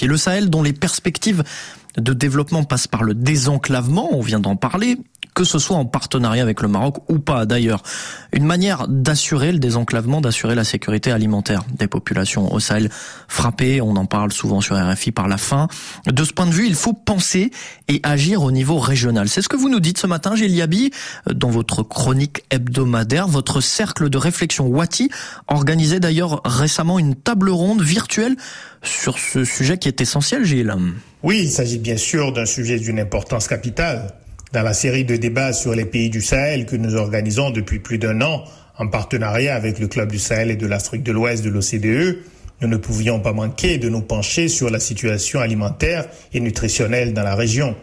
Le Sahel, dont les perspectives de développement passent par le désenclavement, on vient d'en parler, que ce soit en partenariat avec le Maroc ou pas d'ailleurs. Une manière d'assurer le désenclavement, d'assurer la sécurité alimentaire des populations au Sahel frappées, on en parle souvent sur RFI par la faim. De ce point de vue, il faut penser et agir au niveau régional. C'est ce que vous nous dites ce matin, Gilles Yabi, dans votre chronique hebdomadaire. Votre cercle de réflexion Wati organisait d'ailleurs récemment une table ronde virtuelle sur ce sujet qui est essentiel, Gilles. Oui, il s'agit bien sûr d'un sujet d'une importance capitale dans la série de débats sur les pays du Sahel que nous organisons depuis plus d'un an en partenariat avec le Club du Sahel et de l'Afrique de l'Ouest de l'OCDE, nous ne pouvions pas manquer de nous pencher sur la situation alimentaire et nutritionnelle dans la région.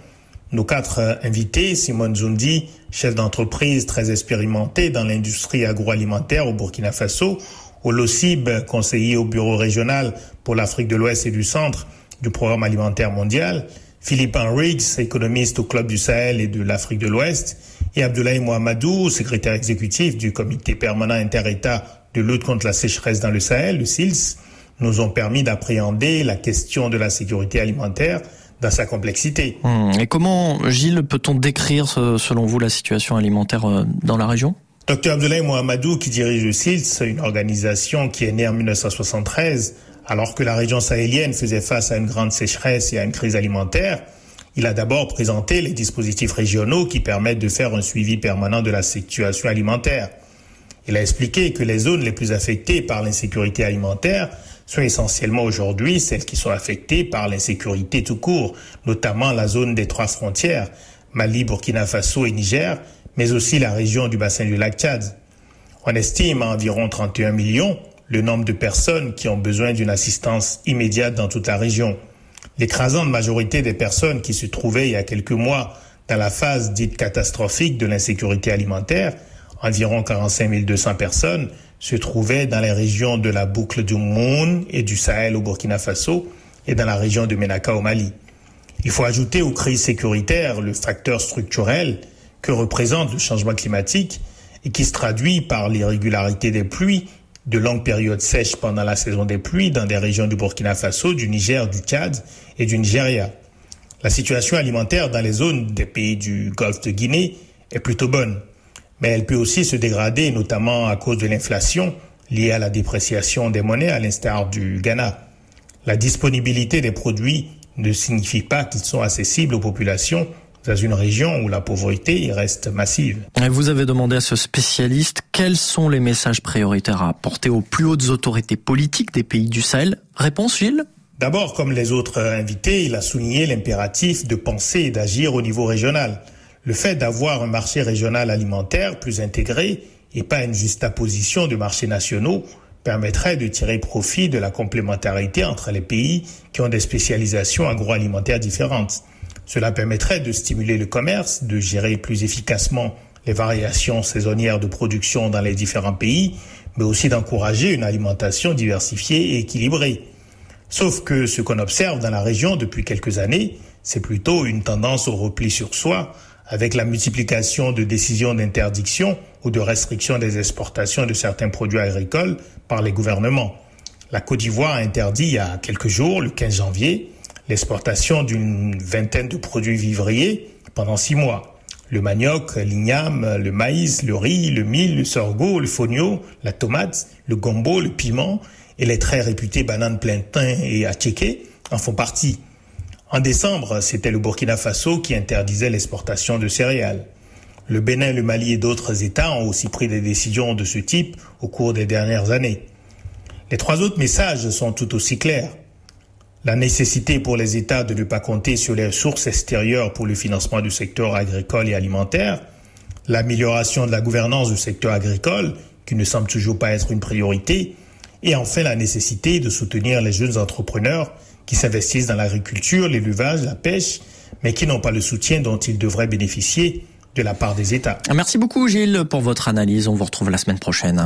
Nos quatre invités, Simone Zundi, chef d'entreprise très expérimenté dans l'industrie agroalimentaire au Burkina Faso, Olosib, conseiller au bureau régional pour l'Afrique de l'Ouest et du Centre du Programme alimentaire mondial, Philippe Riggs, économiste au Club du Sahel et de l'Afrique de l'Ouest, et Abdoulaye Mohamedou, secrétaire exécutif du Comité permanent inter-État de lutte contre la sécheresse dans le Sahel, le SILS, nous ont permis d'appréhender la question de la sécurité alimentaire dans sa complexité. Hmm. Et comment, Gilles, peut-on décrire, selon vous, la situation alimentaire euh, dans la région? Dr Abdoulaye Mohamedou, qui dirige le SILS, une organisation qui est née en 1973, alors que la région sahélienne faisait face à une grande sécheresse et à une crise alimentaire, il a d'abord présenté les dispositifs régionaux qui permettent de faire un suivi permanent de la situation alimentaire. Il a expliqué que les zones les plus affectées par l'insécurité alimentaire sont essentiellement aujourd'hui celles qui sont affectées par l'insécurité tout court, notamment la zone des trois frontières, Mali, Burkina Faso et Niger, mais aussi la région du bassin du lac Tchad. On estime à environ 31 millions le nombre de personnes qui ont besoin d'une assistance immédiate dans toute la région. L'écrasante majorité des personnes qui se trouvaient il y a quelques mois dans la phase dite catastrophique de l'insécurité alimentaire, environ 45 200 personnes, se trouvaient dans les régions de la boucle du Moun et du Sahel au Burkina Faso et dans la région de Menaka au Mali. Il faut ajouter aux crises sécuritaires le facteur structurel que représente le changement climatique et qui se traduit par l'irrégularité des pluies de longues périodes sèches pendant la saison des pluies dans des régions du Burkina Faso, du Niger, du Tchad et du Nigeria. La situation alimentaire dans les zones des pays du Golfe de Guinée est plutôt bonne, mais elle peut aussi se dégrader, notamment à cause de l'inflation liée à la dépréciation des monnaies, à l'instar du Ghana. La disponibilité des produits ne signifie pas qu'ils sont accessibles aux populations dans une région où la pauvreté reste massive. Vous avez demandé à ce spécialiste quels sont les messages prioritaires à apporter aux plus hautes autorités politiques des pays du Sahel. Réponse, Gilles? D'abord, comme les autres invités, il a souligné l'impératif de penser et d'agir au niveau régional. Le fait d'avoir un marché régional alimentaire plus intégré et pas une juxtaposition de marchés nationaux permettrait de tirer profit de la complémentarité entre les pays qui ont des spécialisations agroalimentaires différentes. Cela permettrait de stimuler le commerce, de gérer plus efficacement les variations saisonnières de production dans les différents pays, mais aussi d'encourager une alimentation diversifiée et équilibrée. Sauf que ce qu'on observe dans la région depuis quelques années, c'est plutôt une tendance au repli sur soi, avec la multiplication de décisions d'interdiction ou de restriction des exportations de certains produits agricoles par les gouvernements. La Côte d'Ivoire a interdit il y a quelques jours, le 15 janvier, l'exportation d'une vingtaine de produits vivriers pendant six mois. Le manioc, l'igname, le maïs, le riz, le mil, le sorgho, le fonio, la tomate, le gombo, le piment et les très réputés bananes plantain et atchéké en font partie. En décembre, c'était le Burkina Faso qui interdisait l'exportation de céréales. Le Bénin, le Mali et d'autres États ont aussi pris des décisions de ce type au cours des dernières années. Les trois autres messages sont tout aussi clairs. La nécessité pour les États de ne pas compter sur les ressources extérieures pour le financement du secteur agricole et alimentaire, l'amélioration de la gouvernance du secteur agricole, qui ne semble toujours pas être une priorité, et enfin la nécessité de soutenir les jeunes entrepreneurs qui s'investissent dans l'agriculture, l'élevage, la pêche, mais qui n'ont pas le soutien dont ils devraient bénéficier de la part des États. Merci beaucoup Gilles pour votre analyse. On vous retrouve la semaine prochaine.